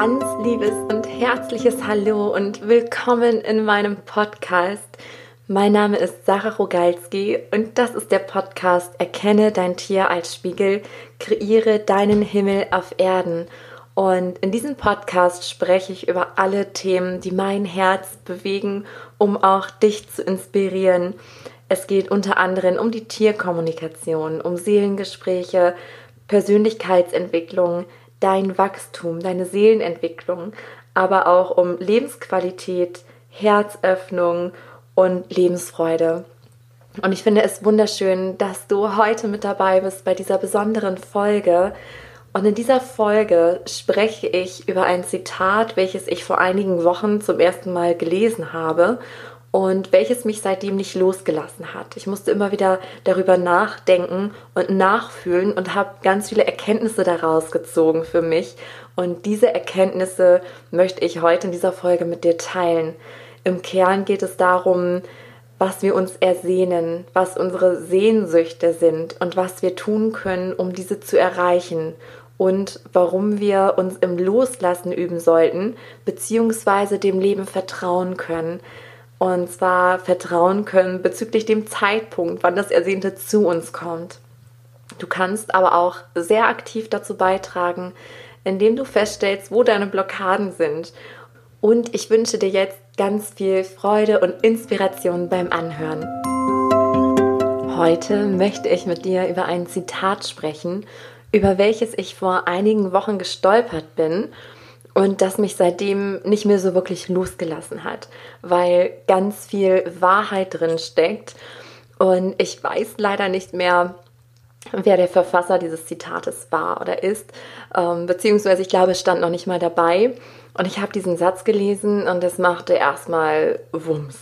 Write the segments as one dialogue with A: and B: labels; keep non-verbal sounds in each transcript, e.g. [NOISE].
A: ganz liebes und herzliches Hallo und willkommen in meinem Podcast. Mein Name ist Sarah Rogalski und das ist der Podcast Erkenne dein Tier als Spiegel, kreiere deinen Himmel auf Erden. Und in diesem Podcast spreche ich über alle Themen, die mein Herz bewegen, um auch dich zu inspirieren. Es geht unter anderem um die Tierkommunikation, um Seelengespräche, Persönlichkeitsentwicklung, dein Wachstum, deine Seelenentwicklung, aber auch um Lebensqualität, Herzöffnung und Lebensfreude. Und ich finde es wunderschön, dass du heute mit dabei bist bei dieser besonderen Folge. Und in dieser Folge spreche ich über ein Zitat, welches ich vor einigen Wochen zum ersten Mal gelesen habe und welches mich seitdem nicht losgelassen hat. Ich musste immer wieder darüber nachdenken und nachfühlen und habe ganz viele Erkenntnisse daraus gezogen für mich. Und diese Erkenntnisse möchte ich heute in dieser Folge mit dir teilen. Im Kern geht es darum, was wir uns ersehnen, was unsere Sehnsüchte sind und was wir tun können, um diese zu erreichen und warum wir uns im Loslassen üben sollten, beziehungsweise dem Leben vertrauen können und zwar vertrauen können bezüglich dem Zeitpunkt, wann das Ersehnte zu uns kommt. Du kannst aber auch sehr aktiv dazu beitragen, indem du feststellst, wo deine Blockaden sind. Und ich wünsche dir jetzt ganz viel Freude und Inspiration beim Anhören. Heute möchte ich mit dir über ein Zitat sprechen, über welches ich vor einigen Wochen gestolpert bin und das mich seitdem nicht mehr so wirklich losgelassen hat, weil ganz viel Wahrheit drin steckt und ich weiß leider nicht mehr, wer der Verfasser dieses Zitates war oder ist, ähm, beziehungsweise ich glaube, es stand noch nicht mal dabei. Und ich habe diesen Satz gelesen und es machte erstmal Wumms,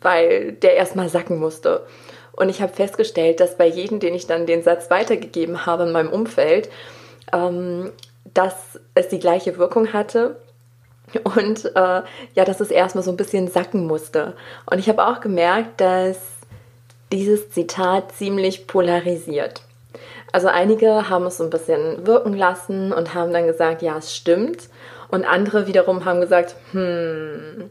A: weil der erstmal sacken musste. Und ich habe festgestellt, dass bei jedem, den ich dann den Satz weitergegeben habe in meinem Umfeld, ähm, dass es die gleiche Wirkung hatte und äh, ja, dass es erstmal so ein bisschen sacken musste. Und ich habe auch gemerkt, dass dieses Zitat ziemlich polarisiert. Also einige haben es so ein bisschen wirken lassen und haben dann gesagt, ja, es stimmt. Und andere wiederum haben gesagt, hm,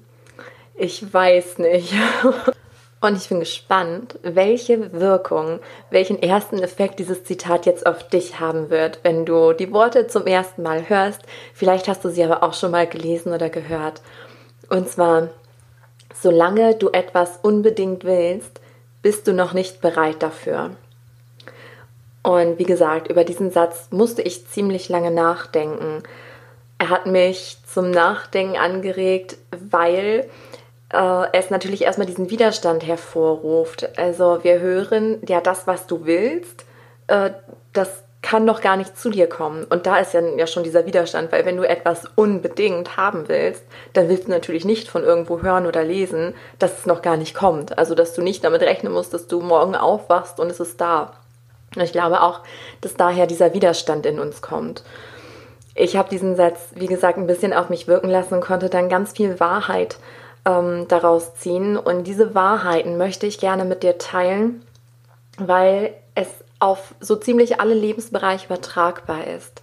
A: ich weiß nicht. [LAUGHS] Und ich bin gespannt, welche Wirkung, welchen ersten Effekt dieses Zitat jetzt auf dich haben wird, wenn du die Worte zum ersten Mal hörst. Vielleicht hast du sie aber auch schon mal gelesen oder gehört. Und zwar, solange du etwas unbedingt willst, bist du noch nicht bereit dafür. Und wie gesagt, über diesen Satz musste ich ziemlich lange nachdenken. Er hat mich zum Nachdenken angeregt, weil äh, es natürlich erstmal diesen Widerstand hervorruft. Also wir hören, ja, das, was du willst, äh, das kann doch gar nicht zu dir kommen. Und da ist ja, ja schon dieser Widerstand, weil wenn du etwas unbedingt haben willst, dann willst du natürlich nicht von irgendwo hören oder lesen, dass es noch gar nicht kommt. Also dass du nicht damit rechnen musst, dass du morgen aufwachst und es ist da. Und ich glaube auch, dass daher dieser Widerstand in uns kommt. Ich habe diesen Satz, wie gesagt, ein bisschen auf mich wirken lassen und konnte dann ganz viel Wahrheit ähm, daraus ziehen. Und diese Wahrheiten möchte ich gerne mit dir teilen, weil es auf so ziemlich alle Lebensbereiche übertragbar ist.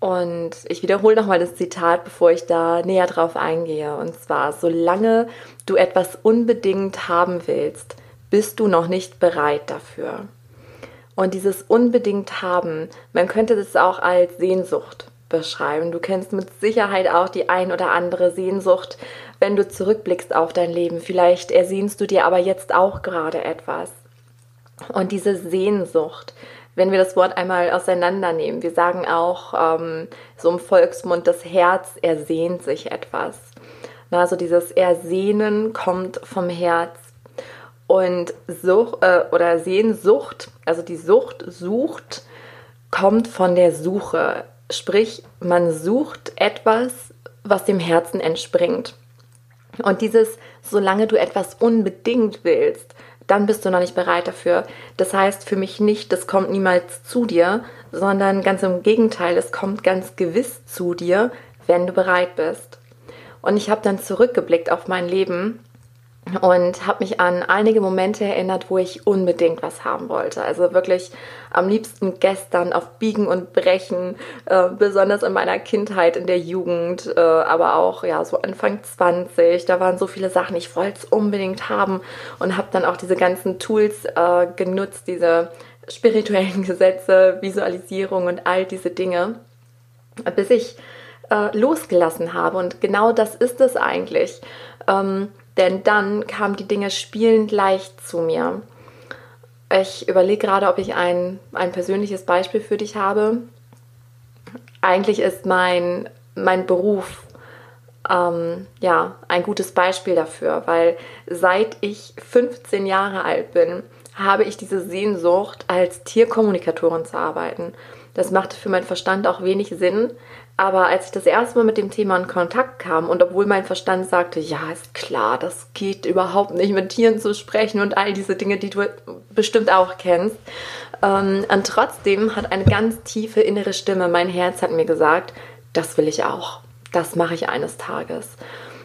A: Und ich wiederhole nochmal das Zitat, bevor ich da näher drauf eingehe. Und zwar, solange du etwas unbedingt haben willst, bist du noch nicht bereit dafür. Und dieses unbedingt haben, man könnte das auch als Sehnsucht beschreiben. Du kennst mit Sicherheit auch die ein oder andere Sehnsucht, wenn du zurückblickst auf dein Leben. Vielleicht ersehnst du dir aber jetzt auch gerade etwas. Und diese Sehnsucht, wenn wir das Wort einmal auseinandernehmen, wir sagen auch ähm, so im Volksmund, das Herz ersehnt sich etwas. Also dieses Ersehnen kommt vom Herz. Und Such, äh, oder Sehnsucht, also die Sucht sucht, kommt von der Suche. Sprich, man sucht etwas, was dem Herzen entspringt. Und dieses, solange du etwas unbedingt willst, dann bist du noch nicht bereit dafür. Das heißt für mich nicht, das kommt niemals zu dir, sondern ganz im Gegenteil, es kommt ganz gewiss zu dir, wenn du bereit bist. Und ich habe dann zurückgeblickt auf mein Leben und habe mich an einige Momente erinnert, wo ich unbedingt was haben wollte. Also wirklich am liebsten gestern auf Biegen und Brechen, äh, besonders in meiner Kindheit, in der Jugend, äh, aber auch ja so Anfang 20. Da waren so viele Sachen, ich wollte es unbedingt haben und habe dann auch diese ganzen Tools äh, genutzt, diese spirituellen [LAUGHS] Gesetze, Visualisierung und all diese Dinge, bis ich äh, losgelassen habe. Und genau das ist es eigentlich. Ähm, denn dann kamen die Dinge spielend leicht zu mir. Ich überlege gerade, ob ich ein, ein persönliches Beispiel für dich habe. Eigentlich ist mein, mein Beruf ähm, ja, ein gutes Beispiel dafür, weil seit ich 15 Jahre alt bin, habe ich diese Sehnsucht, als Tierkommunikatorin zu arbeiten. Das machte für meinen Verstand auch wenig Sinn, aber als ich das erste Mal mit dem Thema in Kontakt kam und obwohl mein Verstand sagte, ja, ist klar, das geht überhaupt nicht, mit Tieren zu sprechen und all diese Dinge, die du bestimmt auch kennst, ähm, und trotzdem hat eine ganz tiefe innere Stimme, mein Herz hat mir gesagt, das will ich auch, das mache ich eines Tages.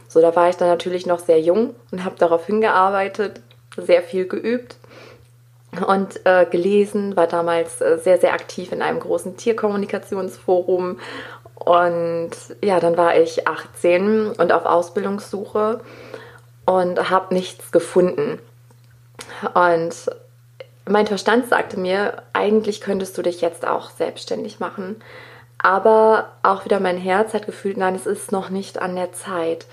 A: So, da war ich dann natürlich noch sehr jung und habe darauf hingearbeitet, sehr viel geübt und äh, gelesen, war damals äh, sehr, sehr aktiv in einem großen Tierkommunikationsforum und ja, dann war ich 18 und auf Ausbildungssuche und habe nichts gefunden. Und mein Verstand sagte mir, eigentlich könntest du dich jetzt auch selbstständig machen. Aber auch wieder mein Herz hat gefühlt, nein, es ist noch nicht an der Zeit.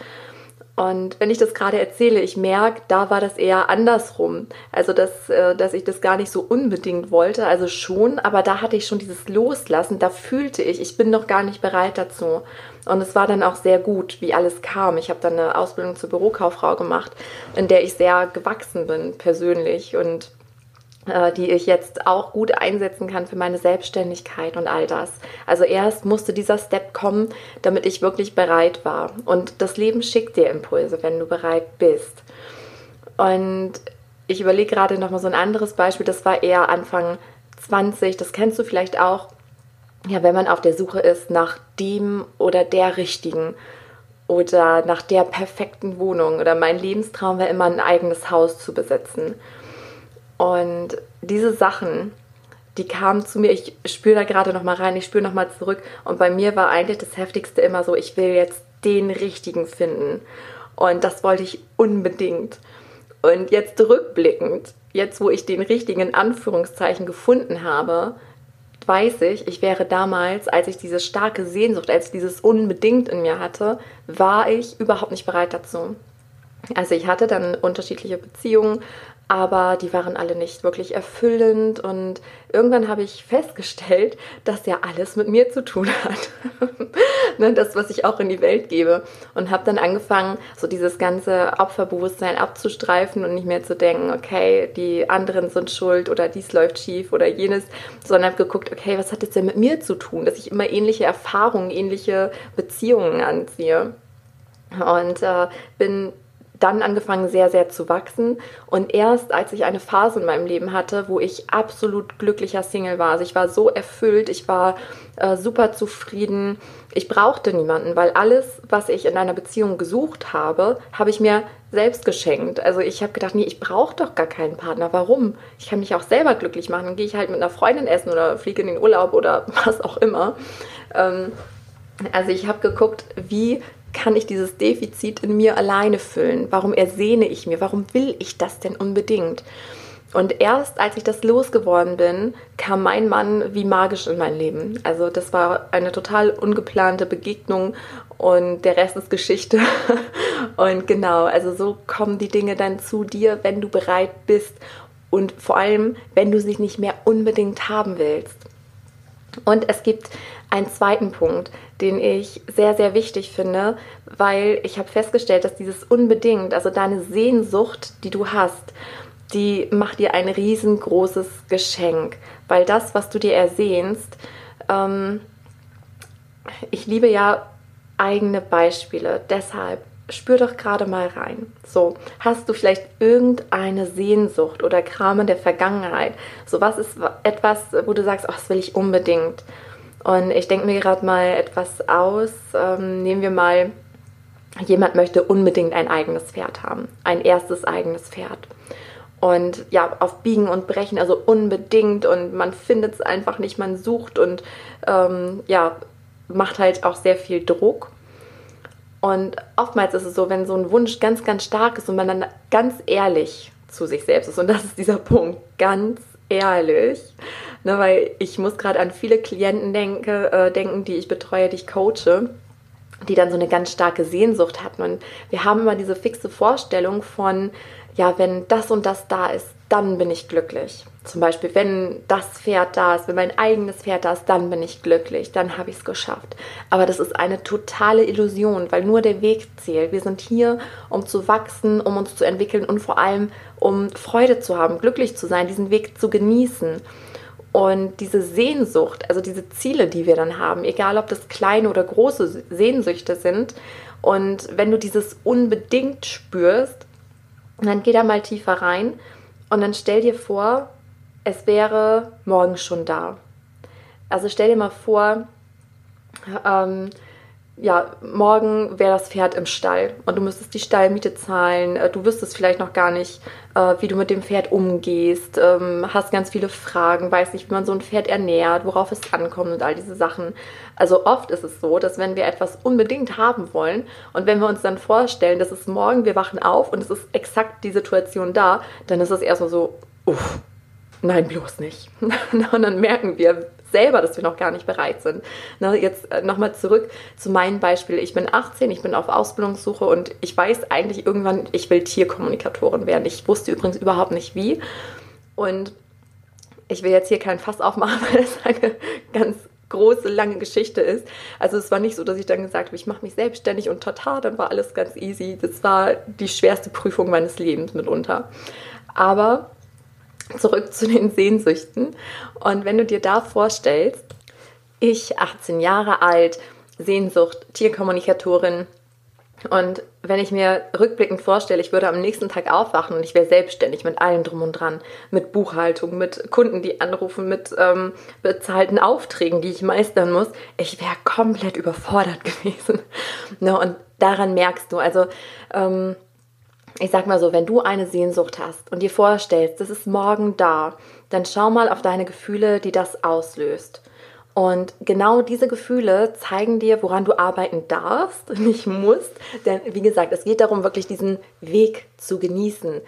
A: Und wenn ich das gerade erzähle, ich merke, da war das eher andersrum. Also, dass, äh, dass ich das gar nicht so unbedingt wollte, also schon, aber da hatte ich schon dieses Loslassen, da fühlte ich, ich bin noch gar nicht bereit dazu. Und es war dann auch sehr gut, wie alles kam. Ich habe dann eine Ausbildung zur Bürokauffrau gemacht, in der ich sehr gewachsen bin persönlich und die ich jetzt auch gut einsetzen kann für meine Selbstständigkeit und all das. Also erst musste dieser Step kommen, damit ich wirklich bereit war. Und das Leben schickt dir Impulse, wenn du bereit bist. Und ich überlege gerade noch mal so ein anderes Beispiel, das war eher Anfang 20, das kennst du vielleicht auch. Ja, wenn man auf der Suche ist nach dem oder der richtigen oder nach der perfekten Wohnung oder mein Lebenstraum war immer ein eigenes Haus zu besitzen. Und diese Sachen, die kamen zu mir, ich spüre da gerade noch mal rein, ich spüre noch mal zurück und bei mir war eigentlich das heftigste immer so, ich will jetzt den richtigen finden und das wollte ich unbedingt. Und jetzt rückblickend, jetzt wo ich den richtigen in Anführungszeichen gefunden habe, weiß ich, ich wäre damals, als ich diese starke Sehnsucht, als dieses unbedingt in mir hatte, war ich überhaupt nicht bereit dazu. Also ich hatte dann unterschiedliche Beziehungen, aber die waren alle nicht wirklich erfüllend und irgendwann habe ich festgestellt, dass ja alles mit mir zu tun hat. [LAUGHS] ne, das, was ich auch in die Welt gebe und habe dann angefangen, so dieses ganze Opferbewusstsein abzustreifen und nicht mehr zu denken, okay, die anderen sind schuld oder dies läuft schief oder jenes, sondern habe geguckt, okay, was hat das denn mit mir zu tun, dass ich immer ähnliche Erfahrungen, ähnliche Beziehungen anziehe. Und äh, bin dann angefangen, sehr, sehr zu wachsen. Und erst als ich eine Phase in meinem Leben hatte, wo ich absolut glücklicher Single war, also ich war so erfüllt, ich war äh, super zufrieden, ich brauchte niemanden, weil alles, was ich in einer Beziehung gesucht habe, habe ich mir selbst geschenkt. Also ich habe gedacht, nee, ich brauche doch gar keinen Partner. Warum? Ich kann mich auch selber glücklich machen. Gehe ich halt mit einer Freundin essen oder fliege in den Urlaub oder [LAUGHS] was auch immer. Ähm, also ich habe geguckt, wie kann ich dieses Defizit in mir alleine füllen? Warum ersehne ich mir? Warum will ich das denn unbedingt? Und erst als ich das losgeworden bin, kam mein Mann wie magisch in mein Leben. Also das war eine total ungeplante Begegnung und der Rest ist Geschichte. [LAUGHS] und genau, also so kommen die Dinge dann zu dir, wenn du bereit bist und vor allem, wenn du sie nicht mehr unbedingt haben willst. Und es gibt einen zweiten Punkt, den ich sehr, sehr wichtig finde, weil ich habe festgestellt, dass dieses unbedingt, also deine Sehnsucht, die du hast, die macht dir ein riesengroßes Geschenk, weil das, was du dir ersehnst, ähm, ich liebe ja eigene Beispiele, deshalb spür doch gerade mal rein. So, hast du vielleicht irgendeine Sehnsucht oder Kram in der Vergangenheit? So, was ist etwas, wo du sagst, oh, das will ich unbedingt? Und ich denke mir gerade mal etwas aus. Ähm, nehmen wir mal jemand möchte unbedingt ein eigenes Pferd haben, ein erstes eigenes Pferd. Und ja, auf Biegen und Brechen, also unbedingt und man findet es einfach nicht, man sucht und ähm, ja, macht halt auch sehr viel Druck. Und oftmals ist es so, wenn so ein Wunsch ganz, ganz stark ist und man dann ganz ehrlich zu sich selbst ist, und das ist dieser [LAUGHS] Punkt, ganz ehrlich, ne, weil ich muss gerade an viele Klienten denke, äh, denken, die ich betreue, die ich coache die dann so eine ganz starke Sehnsucht hatten. Und wir haben immer diese fixe Vorstellung von, ja, wenn das und das da ist, dann bin ich glücklich. Zum Beispiel, wenn das Pferd da ist, wenn mein eigenes Pferd da ist, dann bin ich glücklich, dann habe ich es geschafft. Aber das ist eine totale Illusion, weil nur der Weg zählt. Wir sind hier, um zu wachsen, um uns zu entwickeln und vor allem, um Freude zu haben, glücklich zu sein, diesen Weg zu genießen. Und diese Sehnsucht, also diese Ziele, die wir dann haben, egal ob das kleine oder große Sehnsüchte sind, und wenn du dieses unbedingt spürst, dann geh da mal tiefer rein und dann stell dir vor, es wäre morgen schon da. Also stell dir mal vor, ähm, ja, morgen wäre das Pferd im Stall und du müsstest die Stallmiete zahlen. Äh, du wüsstest vielleicht noch gar nicht, äh, wie du mit dem Pferd umgehst, ähm, hast ganz viele Fragen, weißt nicht, wie man so ein Pferd ernährt, worauf es ankommt und all diese Sachen. Also oft ist es so, dass wenn wir etwas unbedingt haben wollen und wenn wir uns dann vorstellen, dass es morgen, wir wachen auf und es ist exakt die Situation da, dann ist es erstmal so, uff, nein, bloß nicht. [LAUGHS] und dann merken wir, selber, dass wir noch gar nicht bereit sind. Ne, jetzt äh, nochmal zurück zu meinem Beispiel. Ich bin 18, ich bin auf Ausbildungssuche und ich weiß eigentlich irgendwann, ich will Tierkommunikatorin werden. Ich wusste übrigens überhaupt nicht wie. Und ich will jetzt hier keinen Fass aufmachen, [LAUGHS] weil das eine ganz große, lange Geschichte ist. Also es war nicht so, dass ich dann gesagt habe, ich mache mich selbstständig und total, dann war alles ganz easy. Das war die schwerste Prüfung meines Lebens mitunter. Aber zurück zu den Sehnsüchten. Und wenn du dir da vorstellst, ich, 18 Jahre alt, Sehnsucht, Tierkommunikatorin, und wenn ich mir rückblickend vorstelle, ich würde am nächsten Tag aufwachen und ich wäre selbstständig mit allem drum und dran, mit Buchhaltung, mit Kunden, die anrufen, mit ähm, bezahlten Aufträgen, die ich meistern muss, ich wäre komplett überfordert [LAUGHS] gewesen. Ne, und daran merkst du, also ähm, ich sag mal so, wenn du eine Sehnsucht hast und dir vorstellst, das ist morgen da, dann schau mal auf deine Gefühle, die das auslöst. Und genau diese Gefühle zeigen dir, woran du arbeiten darfst, nicht musst. Denn wie gesagt, es geht darum, wirklich diesen Weg zu genießen,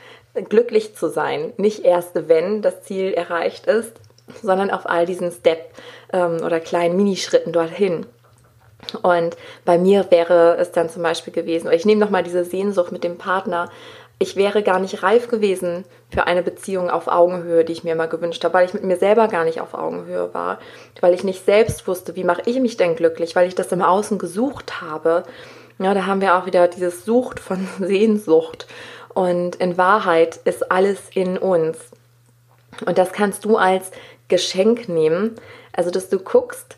A: glücklich zu sein. Nicht erst, wenn das Ziel erreicht ist, sondern auf all diesen Step ähm, oder kleinen Minischritten dorthin. Und bei mir wäre es dann zum Beispiel gewesen, ich nehme nochmal diese Sehnsucht mit dem Partner, ich wäre gar nicht reif gewesen für eine Beziehung auf Augenhöhe, die ich mir immer gewünscht habe, weil ich mit mir selber gar nicht auf Augenhöhe war, weil ich nicht selbst wusste, wie mache ich mich denn glücklich, weil ich das im Außen gesucht habe. Ja, da haben wir auch wieder dieses Sucht von [LAUGHS] Sehnsucht. Und in Wahrheit ist alles in uns. Und das kannst du als Geschenk nehmen. Also, dass du guckst,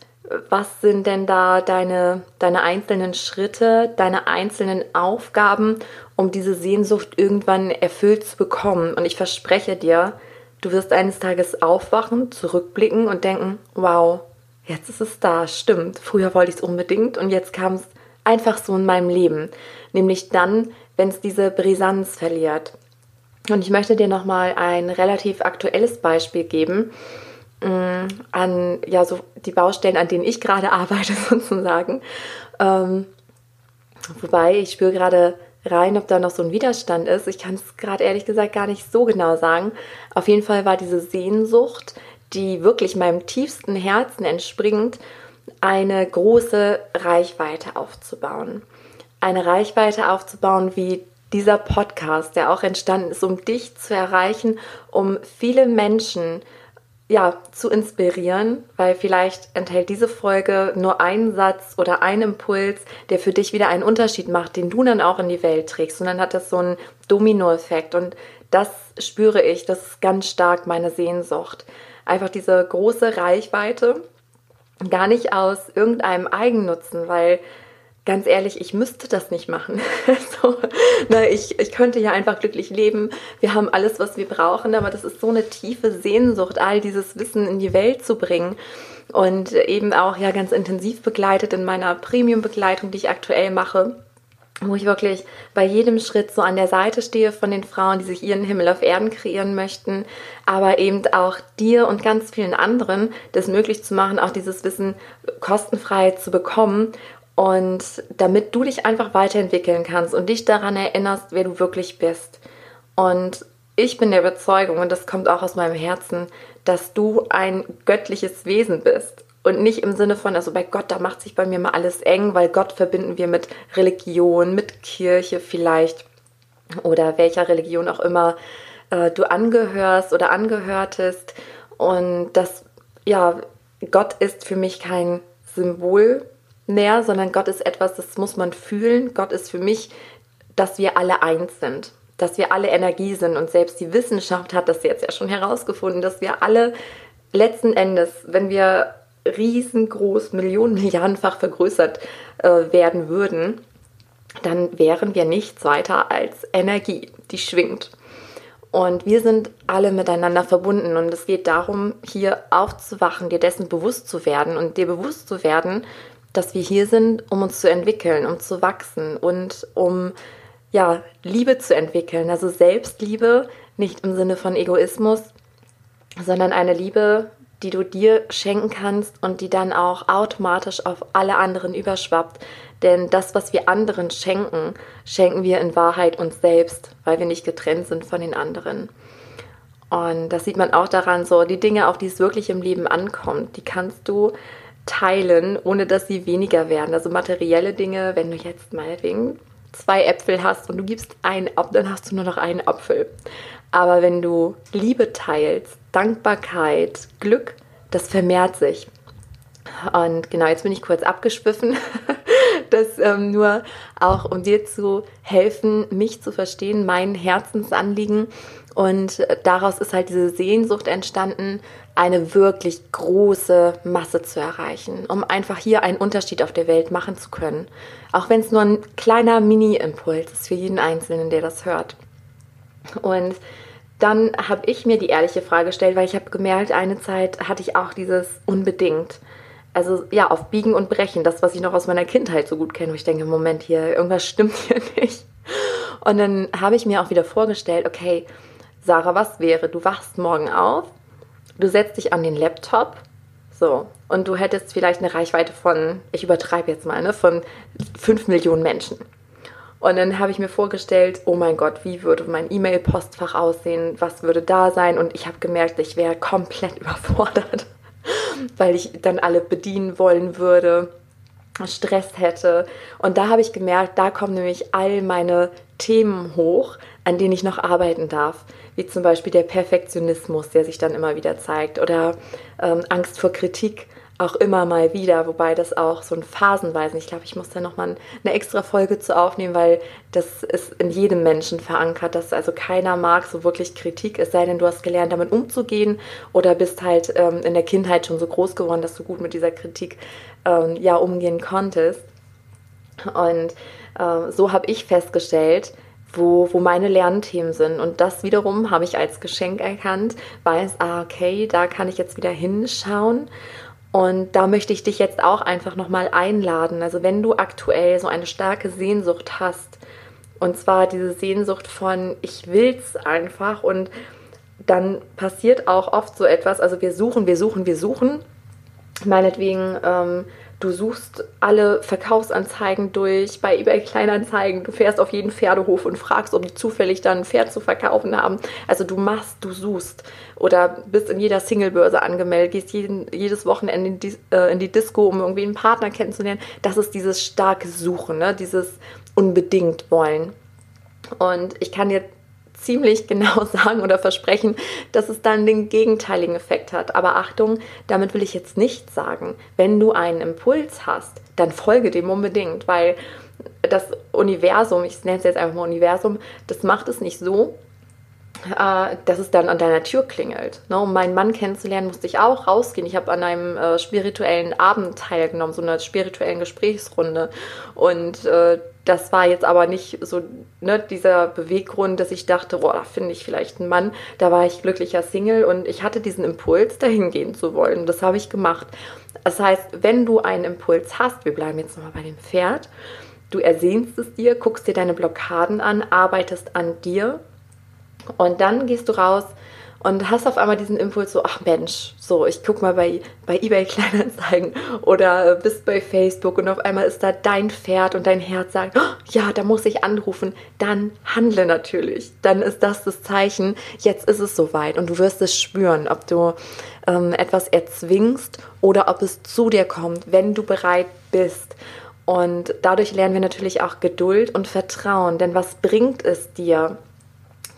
A: was sind denn da deine, deine einzelnen Schritte, deine einzelnen Aufgaben, um diese Sehnsucht irgendwann erfüllt zu bekommen. Und ich verspreche dir, du wirst eines Tages aufwachen, zurückblicken und denken, wow, jetzt ist es da, stimmt. Früher wollte ich es unbedingt und jetzt kam es einfach so in meinem Leben. Nämlich dann, wenn es diese Brisanz verliert. Und ich möchte dir nochmal ein relativ aktuelles Beispiel geben an ja so die Baustellen, an denen ich gerade [LAUGHS] arbeite sozusagen. Ähm, wobei ich spüre gerade rein, ob da noch so ein Widerstand ist. Ich kann es gerade ehrlich gesagt gar nicht so genau sagen. Auf jeden Fall war diese Sehnsucht, die wirklich meinem tiefsten Herzen entspringt, eine große Reichweite aufzubauen. Eine Reichweite aufzubauen wie dieser Podcast, der auch entstanden ist, um dich zu erreichen, um viele Menschen ja, zu inspirieren, weil vielleicht enthält diese Folge nur einen Satz oder einen Impuls, der für dich wieder einen Unterschied macht, den du dann auch in die Welt trägst. Und dann hat das so einen Dominoeffekt. Und das spüre ich, das ist ganz stark meine Sehnsucht. Einfach diese große Reichweite, gar nicht aus irgendeinem Eigennutzen, weil ganz ehrlich, ich müsste das nicht machen. [LAUGHS] so, ne, ich, ich könnte ja einfach glücklich leben. Wir haben alles, was wir brauchen, aber das ist so eine tiefe Sehnsucht, all dieses Wissen in die Welt zu bringen. Und eben auch ja ganz intensiv begleitet in meiner Premium-Begleitung, die ich aktuell mache wo ich wirklich bei jedem Schritt so an der Seite stehe von den Frauen, die sich ihren Himmel auf Erden kreieren möchten, aber eben auch dir und ganz vielen anderen das möglich zu machen, auch dieses Wissen kostenfrei zu bekommen und damit du dich einfach weiterentwickeln kannst und dich daran erinnerst, wer du wirklich bist. Und ich bin der Überzeugung, und das kommt auch aus meinem Herzen, dass du ein göttliches Wesen bist. Und nicht im Sinne von, also bei Gott, da macht sich bei mir mal alles eng, weil Gott verbinden wir mit Religion, mit Kirche vielleicht oder welcher Religion auch immer äh, du angehörst oder angehörtest. Und das, ja, Gott ist für mich kein Symbol mehr, sondern Gott ist etwas, das muss man fühlen. Gott ist für mich, dass wir alle eins sind, dass wir alle Energie sind. Und selbst die Wissenschaft hat das jetzt ja schon herausgefunden, dass wir alle letzten Endes, wenn wir riesengroß, Millionen, [LAUGHS] Milliardenfach vergrößert äh, werden würden, dann wären wir nichts weiter als Energie, die schwingt. Und wir sind alle miteinander verbunden und es geht darum, hier aufzuwachen, dir dessen bewusst zu werden und dir bewusst zu werden, dass wir hier sind, um uns zu entwickeln, um zu wachsen und um ja, Liebe zu entwickeln. Also Selbstliebe, nicht im Sinne von Egoismus, sondern eine Liebe, die du dir schenken kannst und die dann auch automatisch auf alle anderen überschwappt. Denn das, was wir anderen schenken, schenken wir in Wahrheit uns selbst, weil wir nicht getrennt sind von den anderen. Und das sieht man auch daran, so die Dinge, auf die es wirklich im Leben ankommt, die kannst du teilen, ohne dass sie weniger werden. Also materielle Dinge, wenn du jetzt meinetwegen zwei Äpfel hast und du gibst einen ab, dann hast du nur noch einen Apfel. Aber wenn du Liebe teilst, Dankbarkeit, Glück, das vermehrt sich. Und genau, jetzt bin ich kurz abgeschwiffen. [LAUGHS] das ähm, nur auch, um dir zu helfen, mich zu verstehen, mein Herzensanliegen. Und daraus ist halt diese Sehnsucht entstanden, eine wirklich große Masse zu erreichen, um einfach hier einen Unterschied auf der Welt machen zu können. Auch wenn es nur ein kleiner Mini-Impuls ist für jeden Einzelnen, der das hört. Und dann habe ich mir die ehrliche Frage gestellt, weil ich habe gemerkt, eine Zeit hatte ich auch dieses unbedingt. Also ja, auf Biegen und Brechen, das, was ich noch aus meiner Kindheit so gut kenne, wo ich denke, Moment hier, irgendwas stimmt hier [LAUGHS] nicht. Und dann habe ich mir auch wieder vorgestellt, okay, Sarah, was wäre, du wachst morgen auf, du setzt dich an den Laptop, so, und du hättest vielleicht eine Reichweite von, ich übertreibe jetzt mal, ne, von 5 Millionen Menschen. Und dann habe ich mir vorgestellt, oh mein Gott, wie würde mein E-Mail-Postfach aussehen? Was würde da sein? Und ich habe gemerkt, ich wäre komplett [LAUGHS] überfordert, weil ich dann alle bedienen wollen würde, Stress hätte. Und da habe ich gemerkt, da kommen nämlich all meine Themen hoch, an denen ich noch arbeiten darf. Wie zum Beispiel der Perfektionismus, der sich dann immer wieder zeigt, oder ähm, Angst vor Kritik auch immer mal wieder, wobei das auch so ein Phasenweise, ich glaube, ich muss da nochmal eine extra Folge zu aufnehmen, weil das ist in jedem Menschen verankert, dass also keiner mag so wirklich Kritik, es sei denn, du hast gelernt, damit umzugehen oder bist halt ähm, in der Kindheit schon so groß geworden, dass du gut mit dieser Kritik ähm, ja umgehen konntest. Und äh, so habe ich festgestellt, wo, wo meine Lernthemen sind. Und das wiederum habe ich als Geschenk erkannt, weiß, ah, okay, da kann ich jetzt wieder hinschauen und da möchte ich dich jetzt auch einfach nochmal einladen. Also wenn du aktuell so eine starke Sehnsucht hast, und zwar diese Sehnsucht von, ich will's einfach und dann passiert auch oft so etwas, also wir suchen, wir suchen, wir suchen. Meinetwegen ähm, Du suchst alle Verkaufsanzeigen durch bei eBay Kleinanzeigen. Du fährst auf jeden Pferdehof und fragst, ob die zufällig dann ein Pferd zu verkaufen haben. Also du machst, du suchst. Oder bist in jeder Singlebörse angemeldet, gehst jeden, jedes Wochenende in die, äh, in die Disco, um irgendwie einen Partner kennenzulernen. Das ist dieses starke Suchen, ne? dieses unbedingt wollen. Und ich kann dir ziemlich genau [LAUGHS] sagen oder versprechen, dass es dann den gegenteiligen Effekt hat. Aber Achtung, damit will ich jetzt nicht sagen, wenn du einen Impuls hast, dann folge dem unbedingt, weil das Universum, ich nenne es jetzt einfach mal Universum, das macht es nicht so, äh, dass es dann an deiner Tür klingelt. Ne? Um meinen Mann kennenzulernen, musste ich auch rausgehen. Ich habe an einem äh, spirituellen Abend teilgenommen, so einer spirituellen Gesprächsrunde. Und äh, das war jetzt aber nicht so ne, dieser Beweggrund, dass ich dachte, boah, da finde ich vielleicht einen Mann. Da war ich glücklicher Single und ich hatte diesen Impuls, dahin gehen zu wollen. Das habe ich gemacht. Das heißt, wenn du einen Impuls hast, wir bleiben jetzt nochmal bei dem Pferd, du ersehnst es dir, guckst dir deine Blockaden an, arbeitest an dir und dann gehst du raus und hast auf einmal diesen Impuls so, ach Mensch, so, ich guck mal bei, bei eBay Kleinanzeigen [LAUGHS] oder bist bei Facebook und auf einmal ist da dein Pferd und dein Herz sagt, oh, ja, da muss ich anrufen, dann handle natürlich. Dann ist das das Zeichen, jetzt ist es soweit und du wirst es spüren, ob du ähm, etwas erzwingst oder ob es zu dir kommt, wenn du bereit bist. Und dadurch lernen wir natürlich auch Geduld und Vertrauen, denn was bringt es dir?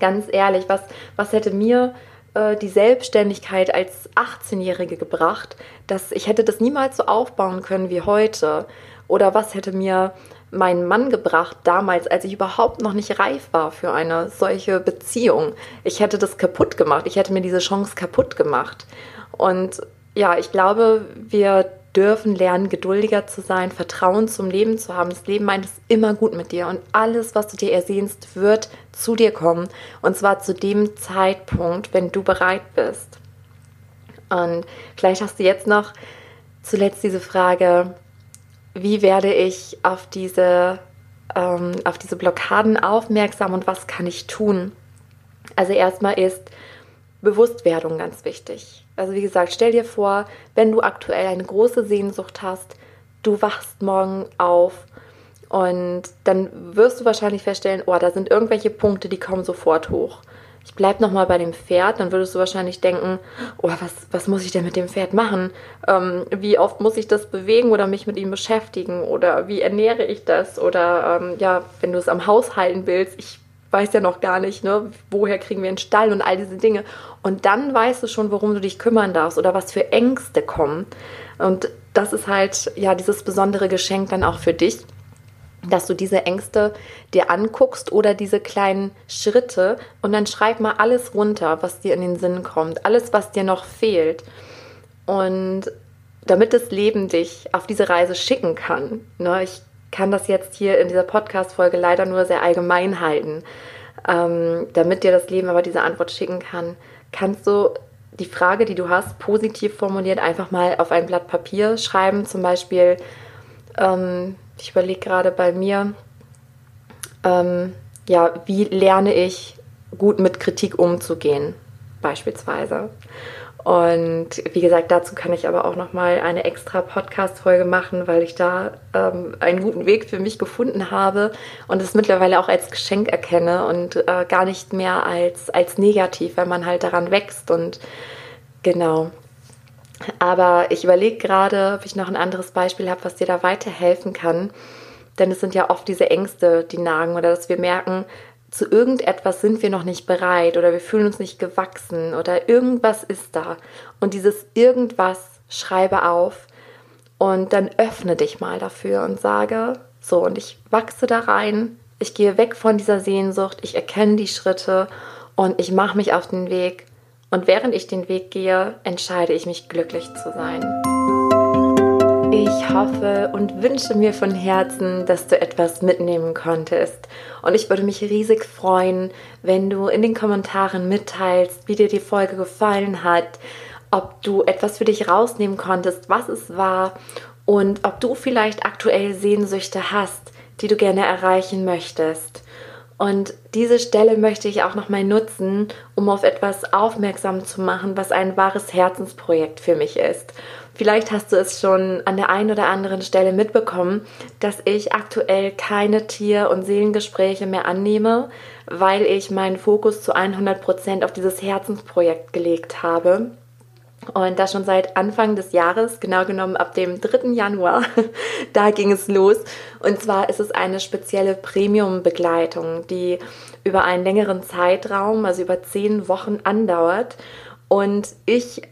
A: Ganz ehrlich, was, was hätte mir äh, die Selbstständigkeit als 18-Jährige gebracht, dass ich hätte das niemals so aufbauen können wie heute. Oder was hätte mir mein Mann gebracht damals, als ich überhaupt noch nicht reif war für eine solche Beziehung. Ich hätte das kaputt gemacht. Ich hätte mir diese Chance kaputt gemacht. Und ja, ich glaube, wir dürfen lernen, geduldiger zu sein, Vertrauen zum Leben zu haben. Das Leben meint es immer gut mit dir und alles, was du dir ersehnst, wird zu dir kommen. Und zwar zu dem Zeitpunkt, wenn du bereit bist. Und vielleicht hast du jetzt noch zuletzt diese Frage, wie werde ich auf diese, ähm, auf diese Blockaden aufmerksam und was kann ich tun? Also erstmal ist Bewusstwerdung ganz wichtig. Also wie gesagt, stell dir vor, wenn du aktuell eine große Sehnsucht hast, du wachst morgen auf und dann wirst du wahrscheinlich feststellen, oh, da sind irgendwelche Punkte, die kommen sofort hoch. Ich bleibe nochmal bei dem Pferd, dann würdest du wahrscheinlich denken, oh, was, was muss ich denn mit dem Pferd machen? Ähm, wie oft muss ich das bewegen oder mich mit ihm beschäftigen? Oder wie ernähre ich das? Oder ähm, ja, wenn du es am Haus halten willst, ich weiß ja noch gar nicht, ne, woher kriegen wir einen Stall und all diese Dinge. Und dann weißt du schon, worum du dich kümmern darfst oder was für Ängste kommen. Und das ist halt ja dieses besondere Geschenk dann auch für dich, dass du diese Ängste dir anguckst oder diese kleinen Schritte und dann schreib mal alles runter, was dir in den Sinn kommt, alles, was dir noch fehlt. Und damit das Leben dich auf diese Reise schicken kann. Ne, ich kann das jetzt hier in dieser Podcast-Folge leider nur sehr allgemein halten. Ähm, damit dir das Leben aber diese Antwort schicken kann, kannst du die Frage, die du hast, positiv formuliert, einfach mal auf ein Blatt Papier schreiben. Zum Beispiel, ähm, ich überlege gerade bei mir, ähm, ja, wie lerne ich gut mit Kritik umzugehen, beispielsweise. Und wie gesagt, dazu kann ich aber auch noch mal eine extra Podcast-Folge machen, weil ich da ähm, einen guten Weg für mich gefunden habe und es mittlerweile auch als Geschenk erkenne und äh, gar nicht mehr als, als negativ, wenn man halt daran wächst. Und genau. Aber ich überlege gerade, ob ich noch ein anderes Beispiel habe, was dir da weiterhelfen kann. Denn es sind ja oft diese Ängste, die nagen oder dass wir merken, zu irgendetwas sind wir noch nicht bereit oder wir fühlen uns nicht gewachsen oder irgendwas ist da. Und dieses irgendwas schreibe auf und dann öffne dich mal dafür und sage, so, und ich wachse da rein, ich gehe weg von dieser Sehnsucht, ich erkenne die Schritte und ich mache mich auf den Weg. Und während ich den Weg gehe, entscheide ich mich glücklich zu sein. Ich hoffe und wünsche mir von Herzen, dass du etwas mitnehmen konntest. Und ich würde mich riesig freuen, wenn du in den Kommentaren mitteilst, wie dir die Folge gefallen hat, ob du etwas für dich rausnehmen konntest, was es war und ob du vielleicht aktuell Sehnsüchte hast, die du gerne erreichen möchtest. Und diese Stelle möchte ich auch nochmal nutzen, um auf etwas aufmerksam zu machen, was ein wahres Herzensprojekt für mich ist. Vielleicht hast du es schon an der einen oder anderen Stelle mitbekommen, dass ich aktuell keine Tier- und Seelengespräche mehr annehme, weil ich meinen Fokus zu 100 Prozent auf dieses Herzensprojekt gelegt habe. Und das schon seit Anfang des Jahres, genau genommen ab dem 3. Januar, [LAUGHS] da ging es los. Und zwar ist es eine spezielle Premium-Begleitung, die über einen längeren Zeitraum, also über zehn Wochen andauert. Und ich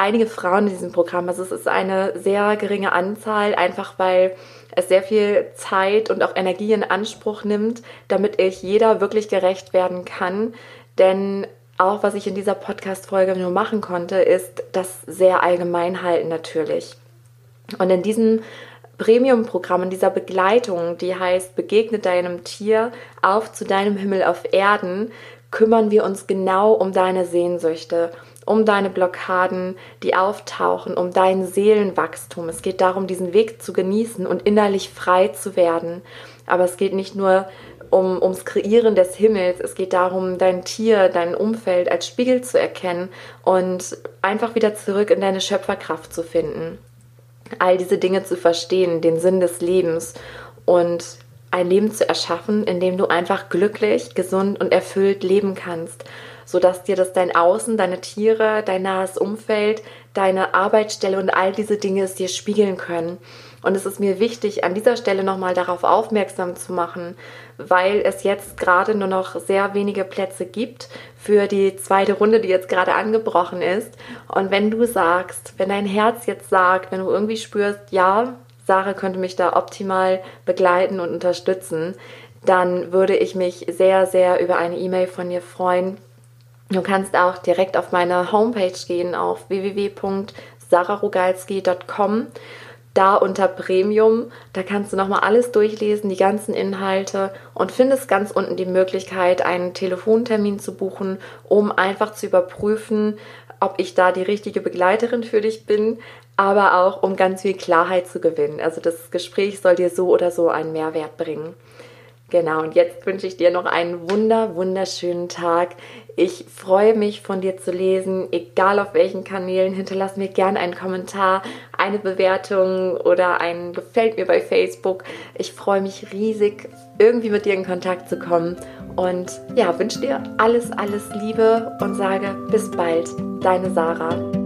A: einige Frauen in diesem Programm. Also es ist eine sehr geringe Anzahl, einfach weil es sehr viel Zeit und auch Energie in Anspruch nimmt, damit ich jeder wirklich gerecht werden kann. Denn auch was ich in dieser Podcast-Folge nur machen konnte, ist das sehr allgemein halten natürlich. Und in diesem Premium-Programm, in dieser Begleitung, die heißt Begegne deinem Tier auf zu deinem Himmel auf Erden, kümmern wir uns genau um deine Sehnsüchte um deine Blockaden, die auftauchen, um dein Seelenwachstum. Es geht darum, diesen Weg zu genießen und innerlich frei zu werden. Aber es geht nicht nur um, ums Kreieren des Himmels. Es geht darum, dein Tier, dein Umfeld als Spiegel zu erkennen und einfach wieder zurück in deine Schöpferkraft zu finden. All diese Dinge zu verstehen, den Sinn des Lebens und ein Leben zu erschaffen, in dem du einfach glücklich, gesund und erfüllt leben kannst, sodass dir das dein Außen, deine Tiere, dein nahes Umfeld, deine Arbeitsstelle und all diese Dinge es dir spiegeln können. Und es ist mir wichtig, an dieser Stelle nochmal darauf aufmerksam zu machen, weil es jetzt gerade nur noch sehr wenige Plätze gibt für die zweite Runde, die jetzt gerade angebrochen ist. Und wenn du sagst, wenn dein Herz jetzt sagt, wenn du irgendwie spürst, ja, Sarah könnte mich da optimal begleiten und unterstützen, dann würde ich mich sehr, sehr über eine E-Mail von dir freuen. Du kannst auch direkt auf meine Homepage gehen auf www.sararogalski.com da unter Premium. Da kannst du nochmal alles durchlesen, die ganzen Inhalte und findest ganz unten die Möglichkeit, einen Telefontermin zu buchen, um einfach zu überprüfen, ob ich da die richtige Begleiterin für dich bin, aber auch um ganz viel Klarheit zu gewinnen. Also das Gespräch soll dir so oder so einen Mehrwert bringen. Genau, und jetzt wünsche ich dir noch einen wunder, wunderschönen Tag. Ich freue mich, von dir zu lesen, egal auf welchen Kanälen. Hinterlass mir gerne einen Kommentar, eine Bewertung oder ein Gefällt mir bei Facebook. Ich freue mich riesig, irgendwie mit dir in Kontakt zu kommen. Und ja, wünsche dir alles, alles Liebe und sage bis bald, deine Sarah.